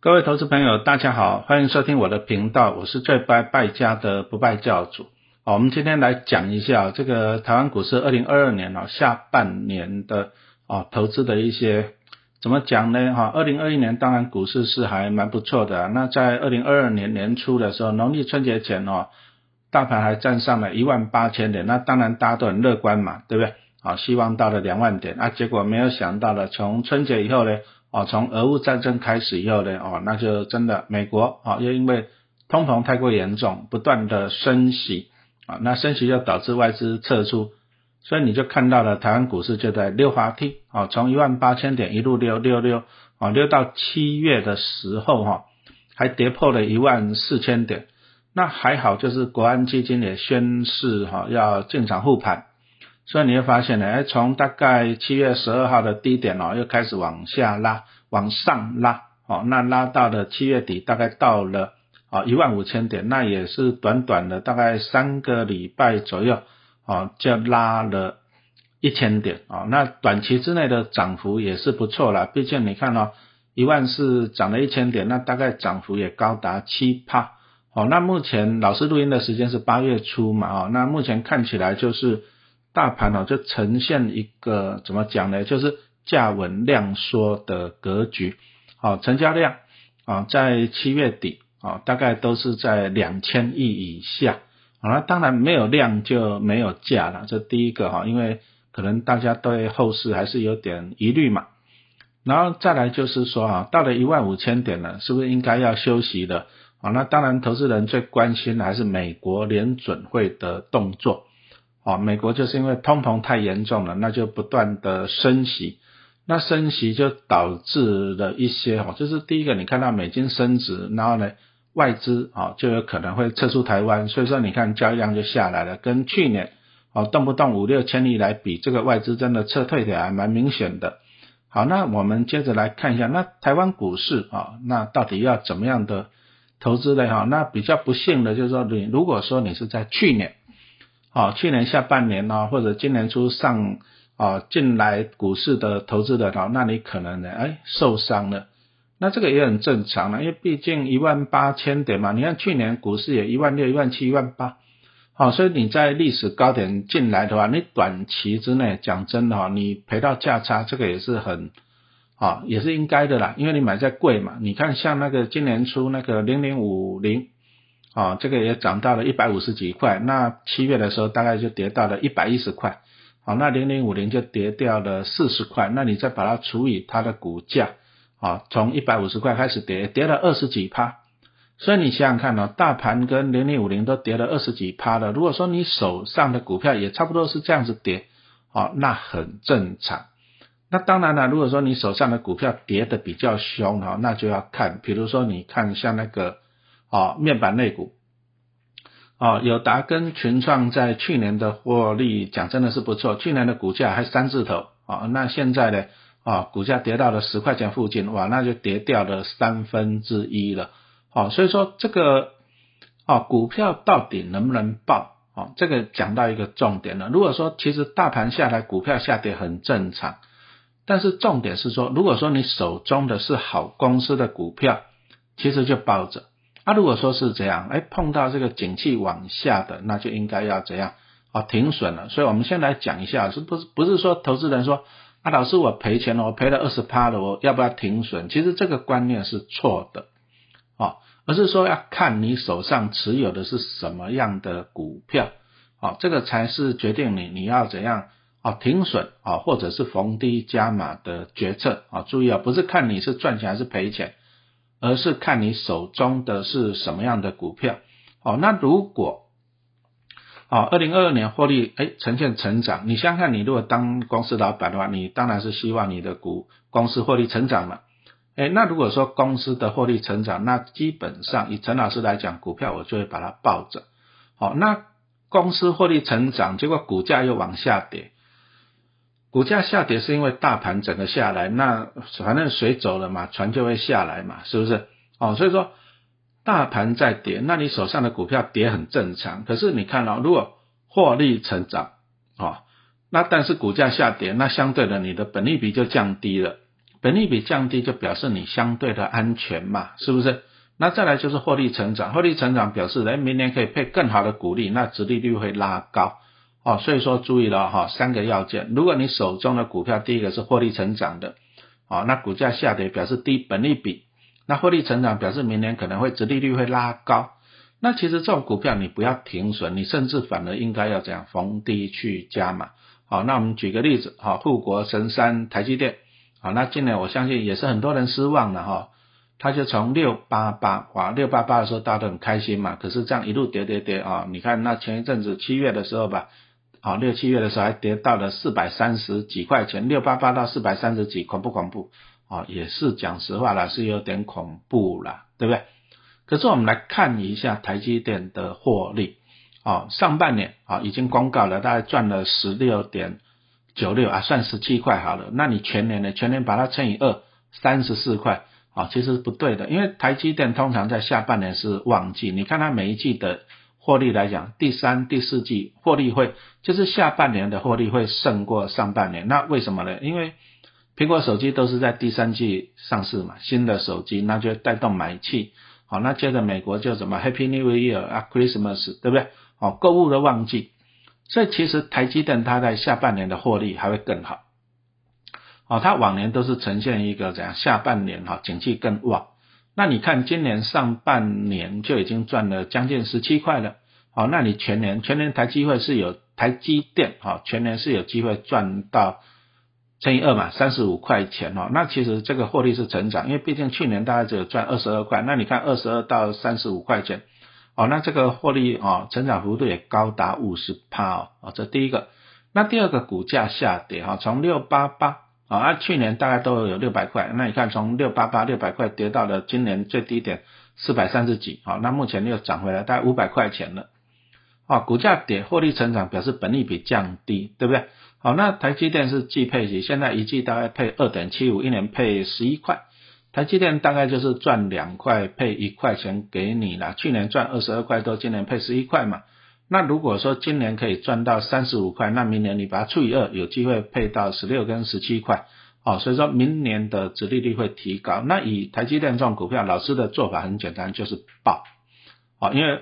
各位投资朋友，大家好，欢迎收听我的频道，我是最不爱败家的不败教主。好，我们今天来讲一下这个台湾股市二零二二年啊下半年的啊投资的一些怎么讲呢？哈，二零二一年当然股市是还蛮不错的。那在二零二二年年初的时候，农历春节前哦，大盘还站上了一万八千点，那当然大家都很乐观嘛，对不对？啊，希望到了两万点，啊，结果没有想到的，从春节以后呢。哦，从俄乌战争开始以后呢，哦，那就真的美国啊，又因为通膨太过严重，不断的升息啊，那升息就导致外资撤出，所以你就看到了台湾股市就在溜滑梯啊，从一万八千点一路溜溜溜啊，溜到七月的时候哈，还跌破了一万四千点，那还好，就是国安基金也宣示哈要进场护盘。所以你会发现呢，哎，从大概七月十二号的低点哦，又开始往下拉，往上拉，哦，那拉到了七月底，大概到了啊一万五千点，那也是短短的大概三个礼拜左右，哦，就拉了一千点，哦，那短期之内的涨幅也是不错了，毕竟你看哦，一万四涨了一千点，那大概涨幅也高达七帕，哦，那目前老师录音的时间是八月初嘛，哦，那目前看起来就是。大盘呢，就呈现一个怎么讲呢？就是价稳量缩的格局。好，成交量啊，在七月底啊，大概都是在两千亿以下。好了当然没有量就没有价了。这第一个哈，因为可能大家对后市还是有点疑虑嘛。然后再来就是说啊，到了一万五千点了，是不是应该要休息了？啊，那当然，投资人最关心的还是美国联准会的动作。哦，美国就是因为通膨太严重了，那就不断的升息，那升息就导致了一些哈，就是第一个你看到美金升值，然后呢外资啊就有可能会撤出台湾，所以说你看交易量就下来了，跟去年哦动不动五六千亿来比，这个外资真的撤退的还蛮明显的。好，那我们接着来看一下，那台湾股市啊，那到底要怎么样的投资呢？哈，那比较不幸的就是说，你如果说你是在去年。啊，去年下半年呢，或者今年初上啊进来股市的投资的哦，那你可能呢，哎受伤了，那这个也很正常了，因为毕竟一万八千点嘛，你看去年股市也一万六、一万七、一万八，好，所以你在历史高点进来的话，你短期之内讲真的哈，你赔到价差，这个也是很啊，也是应该的啦，因为你买在贵嘛，你看像那个今年初那个零零五零。啊，这个也涨到了一百五十几块，那七月的时候大概就跌到了一百一十块，好，那零零五零就跌掉了四十块，那你再把它除以它的股价，啊，从一百五十块开始跌，跌了二十几趴，所以你想想看呢，大盘跟零零五零都跌了二十几趴了，如果说你手上的股票也差不多是这样子跌，啊，那很正常。那当然了，如果说你手上的股票跌的比较凶哈，那就要看，比如说你看像那个。啊，面板类股，啊，友达跟群创在去年的获利讲真的是不错，去年的股价还三字头，啊，那现在呢，啊，股价跌到了十块钱附近，哇，那就跌掉了三分之一了，好，所以说这个，啊，股票到底能不能爆，啊，这个讲到一个重点了。如果说其实大盘下来，股票下跌很正常，但是重点是说，如果说你手中的是好公司的股票，其实就抱着。那如果说是这样，哎，碰到这个景气往下的，那就应该要怎样？啊，停损了。所以我们先来讲一下，是不是不是说投资人说，啊，老师我赔钱了，我赔了二十趴了，我要不要停损？其实这个观念是错的，啊，而是说要看你手上持有的是什么样的股票，啊，这个才是决定你你要怎样啊停损啊，或者是逢低加码的决策啊。注意啊，不是看你是赚钱还是赔钱。而是看你手中的是什么样的股票，哦，那如果，哦，二零二二年获利哎呈现成长，你想想，你如果当公司老板的话，你当然是希望你的股公司获利成长嘛，哎，那如果说公司的获利成长，那基本上以陈老师来讲，股票我就会把它抱着，好，那公司获利成长，结果股价又往下跌。股价下跌是因为大盘整个下来，那反正水走了嘛，船就会下来嘛，是不是？哦，所以说大盘在跌，那你手上的股票跌很正常。可是你看到，如果获利成长，哦，那但是股价下跌，那相对的你的本利比就降低了，本利比降低就表示你相对的安全嘛，是不是？那再来就是获利成长，获利成长表示哎，明年可以配更好的股利，那殖利率会拉高哦。所以说注意了哈，三个要件。如果你手中的股票第一个是获利成长的，哦，那股价下跌表示低本利比，那获利成长表示明年可能会殖利率会拉高。那其实这种股票你不要停损，你甚至反而应该要这样逢低去加码。好，那我们举个例子，好，富国神山台积电，好，那今年我相信也是很多人失望了哈。它就从六八八哇，六八八的时候大家都很开心嘛，可是这样一路跌跌跌啊，你看那前一阵子七月的时候吧，啊六七月的时候还跌到了四百三十几块钱，六八八到四百三十几，恐不恐怖？啊，也是讲实话啦，是有点恐怖啦，对不对？可是我们来看一下台积电的获利，啊上半年啊已经公告了，大概赚了十六点九六啊，算十七块好了，那你全年呢？全年把它乘以二，三十四块。啊，其实不对的，因为台积电通常在下半年是旺季，你看它每一季的获利来讲，第三、第四季获利会就是下半年的获利会胜过上半年，那为什么呢？因为苹果手机都是在第三季上市嘛，新的手机那就带动买气，好，那接着美国就什么 Happy New Year 啊，Christmas，对不对？好，购物的旺季，所以其实台积电它在下半年的获利还会更好。哦，它往年都是呈现一个怎样？下半年哈，景气更旺。那你看今年上半年就已经赚了将近十七块了。好，那你全年全年台机会是有台积电哈，全年是有机会赚到乘以二嘛，三十五块钱哦。那其实这个获利是成长，因为毕竟去年大概只有赚二十二块。那你看二十二到三十五块钱，哦，那这个获利哦，成长幅度也高达五十趴哦。哦，这第一个。那第二个股价下跌哈，从六八八。啊，去年大概都有六百块，那你看从六八八六百块跌到了今年最低点四百三十几，好，那目前又涨回来大概五百块钱了，啊，股价跌，获利成长表示本利比降低，对不对？好，那台积电是季配息，现在一季大概配二点七五，一年配十一块，台积电大概就是赚两块配一块钱给你了，去年赚二十二块多，今年配十一块嘛。那如果说今年可以赚到三十五块，那明年你把它除以二，有机会配到十六跟十七块，哦，所以说明年的殖利率会提高。那以台积电这种股票，老师的做法很简单，就是报，哦，因为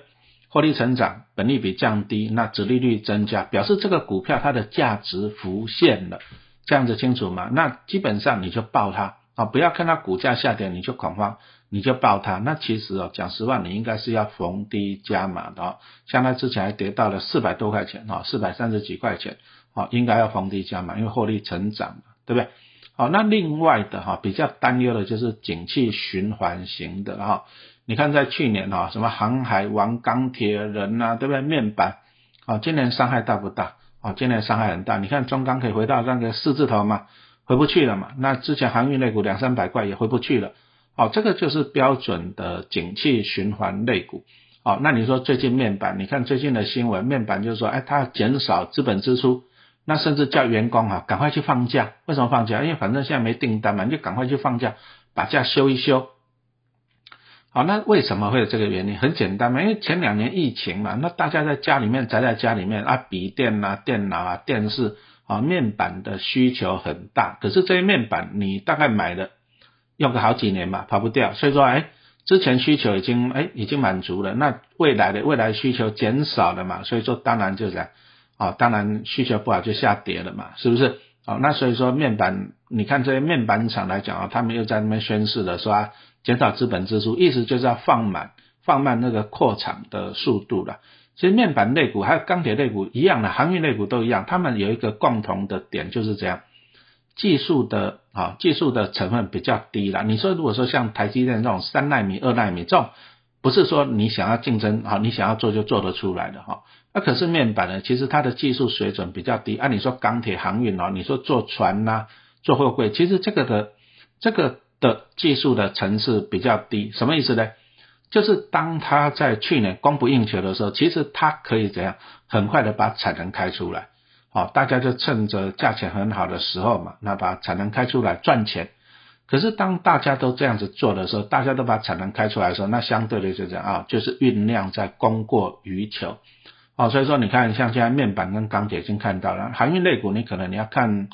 获利成长，本利比降低，那殖利率增加，表示这个股票它的价值浮现了，这样子清楚吗？那基本上你就报它，啊，不要看它股价下跌你就恐慌。你就报它，那其实哦，讲实话，你应该是要逢低加码的哦。像它之前还跌到了四百多块钱哈，四百三十几块钱，哦，应该要逢低加码，因为获利成长嘛，对不对？好，那另外的哈，比较担忧的就是景气循环型的哈。你看在去年哈，什么航海王、钢铁人呐，对不对？面板，啊，今年伤害大不大？啊，今年伤害很大。你看中钢可以回到那个四字头嘛，回不去了嘛。那之前航运类股两三百块也回不去了。哦，这个就是标准的景气循环类股。哦，那你说最近面板，你看最近的新闻，面板就是说，哎，它减少资本支出，那甚至叫员工哈，赶快去放假。为什么放假？因为反正现在没订单嘛，你就赶快去放假，把假休一休。好，那为什么会有这个原因？很简单嘛，因为前两年疫情嘛，那大家在家里面宅在家里面啊，笔电啊、电脑啊、电视啊，面板的需求很大。可是这些面板你大概买的。用个好几年嘛，跑不掉，所以说，哎，之前需求已经，哎，已经满足了，那未来的未来需求减少了嘛，所以说当然就这样，啊，当然需求不好就下跌了嘛，是不是？啊，那所以说面板，你看这些面板厂来讲啊，他们又在那边宣示了，说减少资本支出，意思就是要放慢放慢那个扩产的速度了。其实面板类股还有钢铁类股一样的，航运类股都一样，他们有一个共同的点就是这样。技术的啊，技术的成分比较低了。你说如果说像台积电这种三纳米、二纳米这种，不是说你想要竞争啊，你想要做就做得出来的哈。那可是面板呢，其实它的技术水准比较低。按你说钢铁、航运哦，你说做船呐、做货柜，其实这个的这个的技术的层次比较低。什么意思呢？就是当它在去年供不应求的时候，其实它可以怎样很快的把产能开出来。好，大家就趁着价钱很好的时候嘛，那把产能开出来赚钱。可是当大家都这样子做的时候，大家都把产能开出来的时候，那相对的就这样啊，就是运量在供过于求。哦，所以说你看，像现在面板跟钢铁已经看到了，航运类股你可能你要看，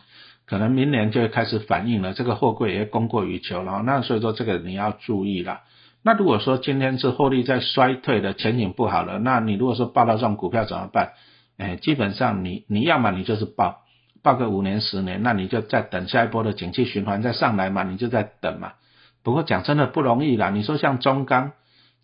可能明年就会开始反映了，这个货柜也供过于求了，那所以说这个你要注意了。那如果说今天是获利在衰退的前景不好了，那你如果说报到这种股票怎么办？哎，基本上你你要么你就是报报个五年十年，那你就再等下一波的景气循环再上来嘛，你就在等嘛。不过讲真的不容易啦，你说像中钢。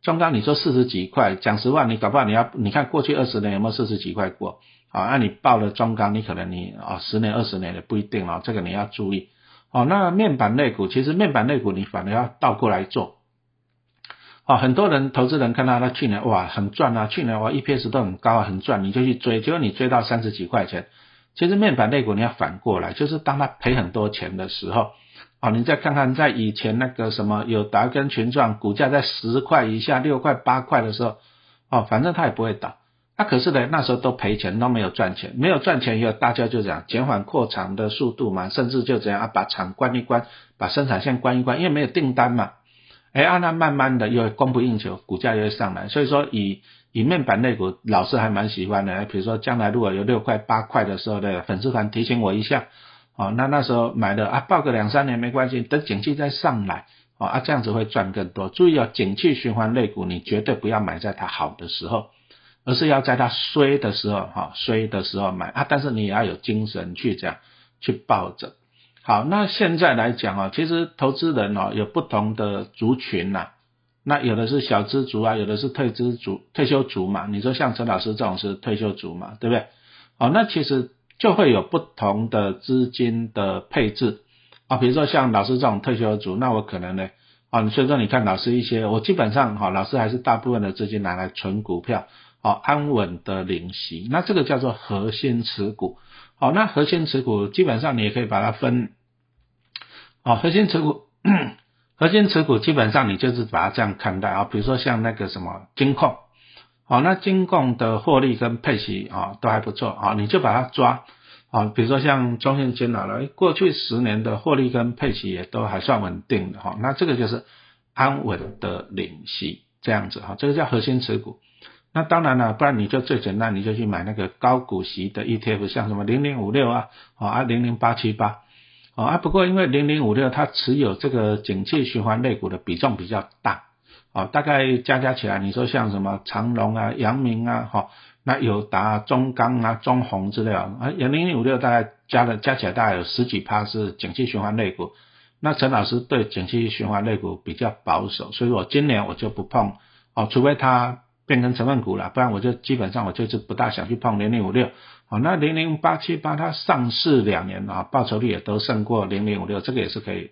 中钢，你说四十几块，讲实话，你搞不好你要你看过去二十年有没有四十几块过？好，那你报了中钢，你可能你啊十年二十年也不一定哦，这个你要注意。哦，那面板类股，其实面板类股你反而要倒过来做。哦，很多人投资人看到他去年哇很赚啊，去年哇 EPS 都很高啊，很赚，你就去追，结果你追到三十几块钱。其实面板类股你要反过来，就是当他赔很多钱的时候。哦，你再看看，在以前那个什么有达跟群创股价在十块以下、六块、八块的时候，哦，反正它也不会倒。那可是呢，那时候都赔钱，都没有赚钱，没有赚钱以后，大家就这样减缓扩厂的速度嘛，甚至就这样啊，把厂关一关，把生产线关一关，因为没有订单嘛。哎，啊那慢慢的又供不应求，股价又会上来。所以说，以以面板类股，老师还蛮喜欢的。比如说，将来如果有六块、八块的时候的粉丝团提醒我一下。哦，那那时候买的啊，报个两三年没关系，等景气再上来，哦啊，这样子会赚更多。注意哦，景气循环类股，你绝对不要买在它好的时候，而是要在它衰的时候，哈，衰的时候买啊。但是你也要有精神去这样去抱着。好，那现在来讲哦，其实投资人哦有不同的族群呐，那有的是小资族啊，有的是退资族、退休族嘛。你说像陈老师这种是退休族嘛，对不对？好，那其实。就会有不同的资金的配置啊，比如说像老师这种退休族，那我可能呢啊，所以说你看老师一些，我基本上哈，老师还是大部分的资金拿来存股票，好安稳的领息，那这个叫做核心持股，好，那核心持股基本上你也可以把它分，哦，核心持股，核心持股基本上你就是把它这样看待啊，比如说像那个什么金控。好，那金控的获利跟配息啊都还不错啊，你就把它抓啊，比如说像中信金好了，过去十年的获利跟配息也都还算稳定的哈，那这个就是安稳的领息这样子哈，这个叫核心持股。那当然了，不然你就最简单，你就去买那个高股息的 ETF，像什么零零五六啊，啊零零八七八啊，不过因为零零五六它持有这个景气循环类股的比重比较大。哦，大概加加起来，你说像什么长隆啊、阳明啊，哈，那友达、中钢啊、中红之类啊，啊，零零五六大概加了加起来大概有十几趴是景气循环类股。那陈老师对景气循环类股比较保守，所以我今年我就不碰，哦，除非它变成成分股了，不然我就基本上我就是不大想去碰零零五六。好，那零零八七八它上市两年啊，报酬率也都胜过零零五六，这个也是可以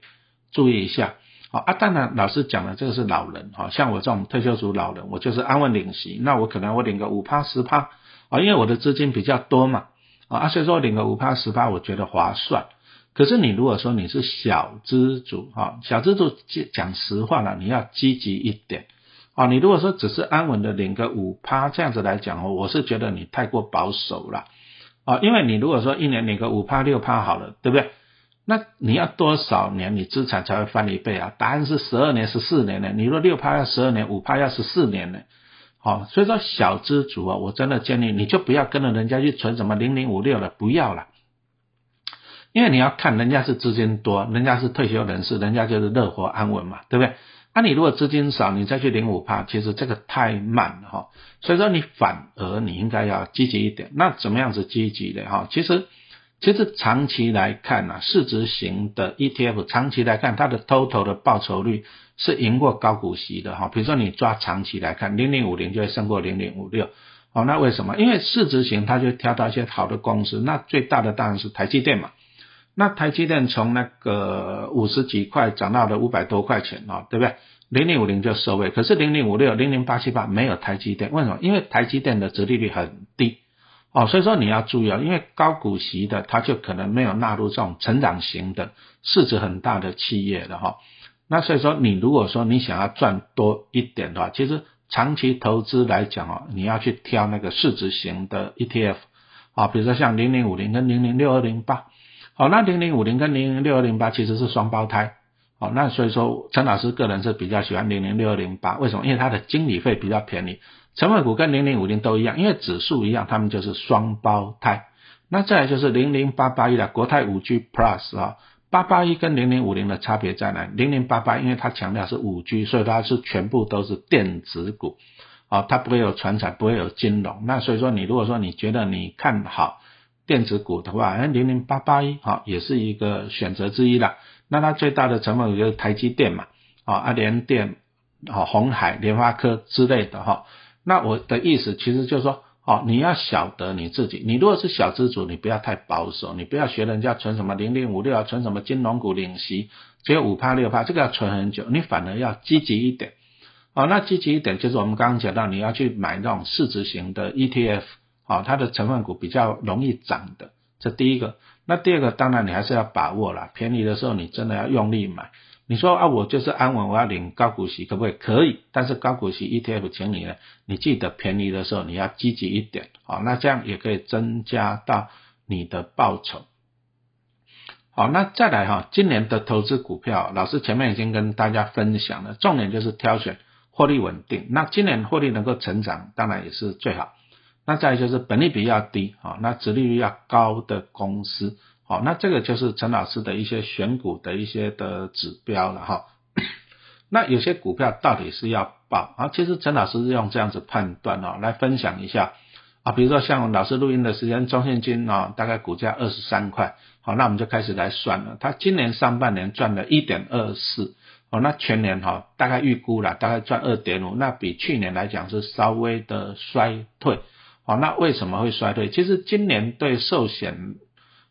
注意一下。好啊，当然老师讲的这个是老人，哈，像我这种退休族老人，我就是安稳领息，那我可能我领个五趴十趴，啊，因为我的资金比较多嘛，啊，所以说领个五趴十趴，我觉得划算。可是你如果说你是小资族，哈，小资族讲实话了，你要积极一点，啊，你如果说只是安稳的领个五趴这样子来讲，我是觉得你太过保守了，啊，因为你如果说一年领个五趴六趴好了，对不对？那你要多少年你资产才会翻一倍啊？答案是十二年、十四年呢。你说六趴要十二年，五趴要十四年呢。好，所以说小资族啊，我真的建议你就不要跟着人家去存什么零零五六了，不要了。因为你要看人家是资金多，人家是退休人士，人家就是乐活安稳嘛，对不对？那你如果资金少，你再去零五趴，其实这个太慢了哈。所以说你反而你应该要积极一点。那怎么样子积极的哈？其实。其实长期来看呢，市值型的 ETF 长期来看，它的 total 的报酬率是赢过高股息的哈。比如说你抓长期来看，零零五零就会胜过零零五六。哦，那为什么？因为市值型它就挑到一些好的公司，那最大的当然是台积电嘛。那台积电从那个五十几块涨到了五百多块钱啊，对不对？零零五零就收尾，可是零零五六、零零八七八没有台积电，为什么？因为台积电的折利率很低。哦，所以说你要注意啊，因为高股息的，它就可能没有纳入这种成长型的、市值很大的企业的哈。那所以说，你如果说你想要赚多一点的话，其实长期投资来讲哦，你要去挑那个市值型的 ETF 啊，比如说像零零五零跟零零六二零八。好，那零零五零跟零零六二零八其实是双胞胎。好，那所以说陈老师个人是比较喜欢零零六二零八，为什么？因为它的经理费比较便宜。成分股跟零零五零都一样，因为指数一样，它们就是双胞胎。那再来就是零零八八一的国泰五 G Plus 啊，八八一跟零零五零的差别在哪？零零八八因为它强调是五 G，所以它是全部都是电子股，啊，它不会有船产，不会有金融。那所以说你如果说你觉得你看好电子股的话，哎，零零八八一好也是一个选择之一啦。那它最大的成分就是台积电嘛，啊，阿联电、啊红海、联发科之类的哈。那我的意思其实就是说。哦，你要晓得你自己，你如果是小资主，你不要太保守，你不要学人家存什么零零五六啊，存什么金融股领息，只有五趴六趴，这个要存很久，你反而要积极一点。哦，那积极一点就是我们刚刚讲到，你要去买那种市值型的 ETF，哦，它的成分股比较容易涨的，这第一个。那第二个，当然你还是要把握啦，便宜的时候你真的要用力买。你说啊，我就是安稳，我要领高股息，可不可以？可以，但是高股息 ETF，请你呢，你记得便宜的时候你要积极一点，好，那这样也可以增加到你的报酬。好，那再来哈，今年的投资股票，老师前面已经跟大家分享了，重点就是挑选获利稳定。那今年获利能够成长，当然也是最好。那再就是本利比要低，好，那殖利率要高的公司。好，那这个就是陈老师的一些选股的一些的指标了哈。那有些股票到底是要报啊？其实陈老师是用这样子判断哦，来分享一下啊。比如说像老师录音的时间，中信金啊，大概股价二十三块，好，那我们就开始来算了。它今年上半年赚了一点二四，哦，那全年哈大概预估了大概赚二点五，那比去年来讲是稍微的衰退。好，那为什么会衰退？其实今年对寿险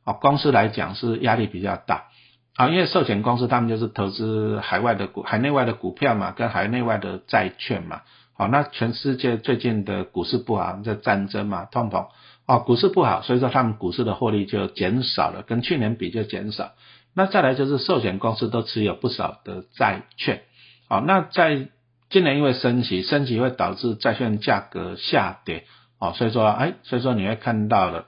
啊，公司来讲是压力比较大啊，因为寿险公司他们就是投资海外的股、海内外的股票嘛，跟海内外的债券嘛。好，那全世界最近的股市不好，这战争嘛，通膨啊，股市不好，所以说他们股市的获利就减少了，跟去年比就减少。那再来就是寿险公司都持有不少的债券，好，那在今年因为升息，升息会导致债券价格下跌，哦，所以说，哎，所以说你会看到了。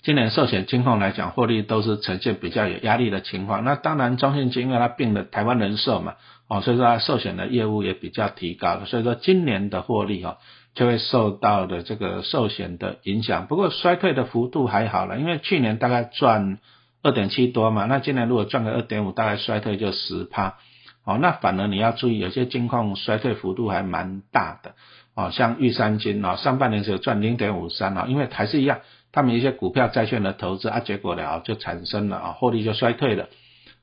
今年寿险金控来讲，获利都是呈现比较有压力的情况。那当然，中信金因为它并了台湾人寿嘛，哦，所以说它寿险的业务也比较提高了。所以说今年的获利哈，就会受到的这个寿险的影响。不过衰退的幅度还好了，因为去年大概赚二点七多嘛，那今年如果赚个二点五，大概衰退就十趴。哦，那反而你要注意，有些金控衰退幅度还蛮大的。哦，像玉山金哦，上半年只有赚零点五三啊，因为还是一样。他们一些股票、债券的投资啊，结果了就产生了啊，获利就衰退了。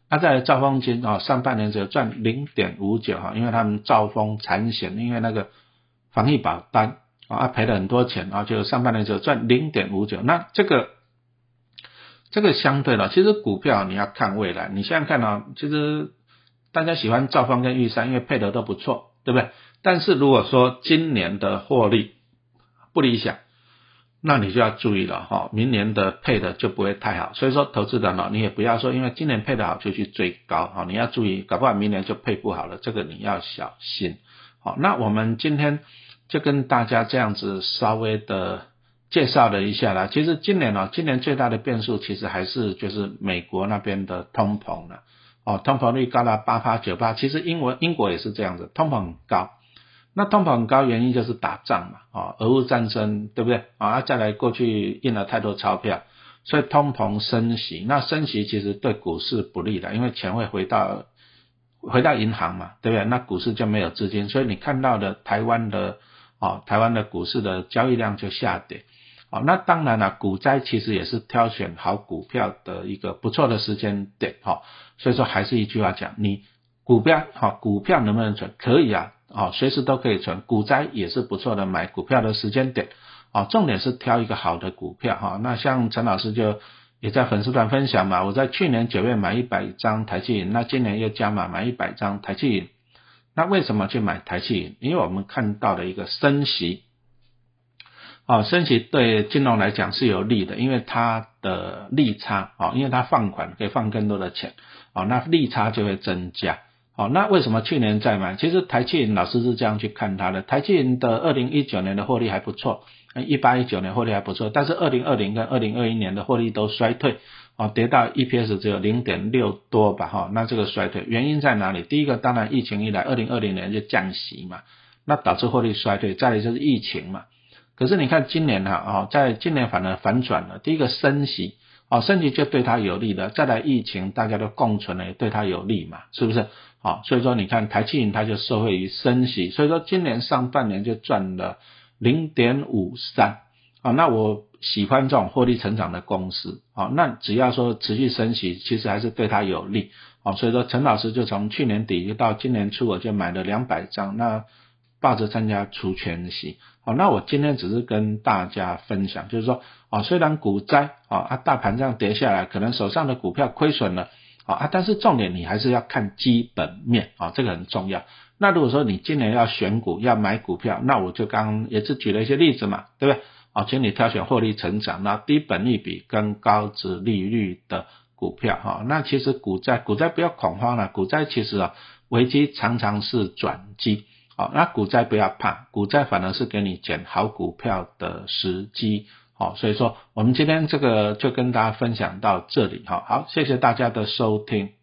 那在兆丰金啊，上半年只有赚零点五九哈，因为他们兆丰产险，因为那个防疫保单啊，赔了很多钱啊，就上半年只有赚零点五九。那这个这个相对了，其实股票你要看未来。你现在看啊，其实大家喜欢兆丰跟玉山，因为配得都不错，对不对？但是如果说今年的获利不理想，那你就要注意了哈，明年的配的就不会太好，所以说投资人呢，你也不要说因为今年配的好就去追高哈，你要注意，搞不好明年就配不好了，这个你要小心。好，那我们今天就跟大家这样子稍微的介绍了一下啦。其实今年呢，今年最大的变数其实还是就是美国那边的通膨了，哦，通膨率高达八八九八，其实英国英国也是这样子，通膨很高。那通膨很高，原因就是打仗嘛，啊，俄乌战争，对不对？啊，再来过去印了太多钞票，所以通膨升息，那升息其实对股市不利的，因为钱会回到回到银行嘛，对不对？那股市就没有资金，所以你看到的台湾的啊，台湾的股市的交易量就下跌，啊，那当然了，股灾其实也是挑选好股票的一个不错的时间点，哈，所以说还是一句话讲，你股票哈，股票能不能存？可以啊。哦，随时都可以存，股灾也是不错的买股票的时间点。哦，重点是挑一个好的股票哈。那像陈老师就也在粉丝团分享嘛，我在去年九月买一百张台积银，那今年又加码买一百张台积银。那为什么去买台积银？因为我们看到的一个升息，哦，升息对金融来讲是有利的，因为它的利差，哦，因为它放款可以放更多的钱，哦，那利差就会增加。好，那为什么去年再买？其实台积老师是这样去看它的，台积的二零一九年的获利还不错，一八一九年获利还不错，但是二零二零跟二零二一年的获利都衰退，哦，跌到 EPS 只有零点六多吧，哈，那这个衰退原因在哪里？第一个当然疫情一来，二零二零年就降息嘛，那导致获利衰退，再来就是疫情嘛，可是你看今年哈哦，在今年反而反转了，第一个升息哦，升息就对它有利了，再来疫情大家都共存了，也对它有利嘛，是不是？啊，所以说你看台积银它就受惠于升息，所以说今年上半年就赚了零点五三啊，那我喜欢这种获利成长的公司啊，那只要说持续升息，其实还是对它有利啊，所以说陈老师就从去年底就到今年初，我就买了两百张，那。抱着参加除权息，好，那我今天只是跟大家分享，就是说，啊，虽然股灾，啊，啊，大盘这样跌下来，可能手上的股票亏损了，啊，但是重点你还是要看基本面，啊，这个很重要。那如果说你今年要选股，要买股票，那我就刚也是举了一些例子嘛，对不对？啊，请你挑选获利成长、那低本利比跟高值利率的股票，哈，那其实股债，股债不要恐慌了，股债其实啊，危机常常是转机。好，那股债不要怕，股债反而是给你捡好股票的时机。好，所以说我们今天这个就跟大家分享到这里。哈，好，谢谢大家的收听。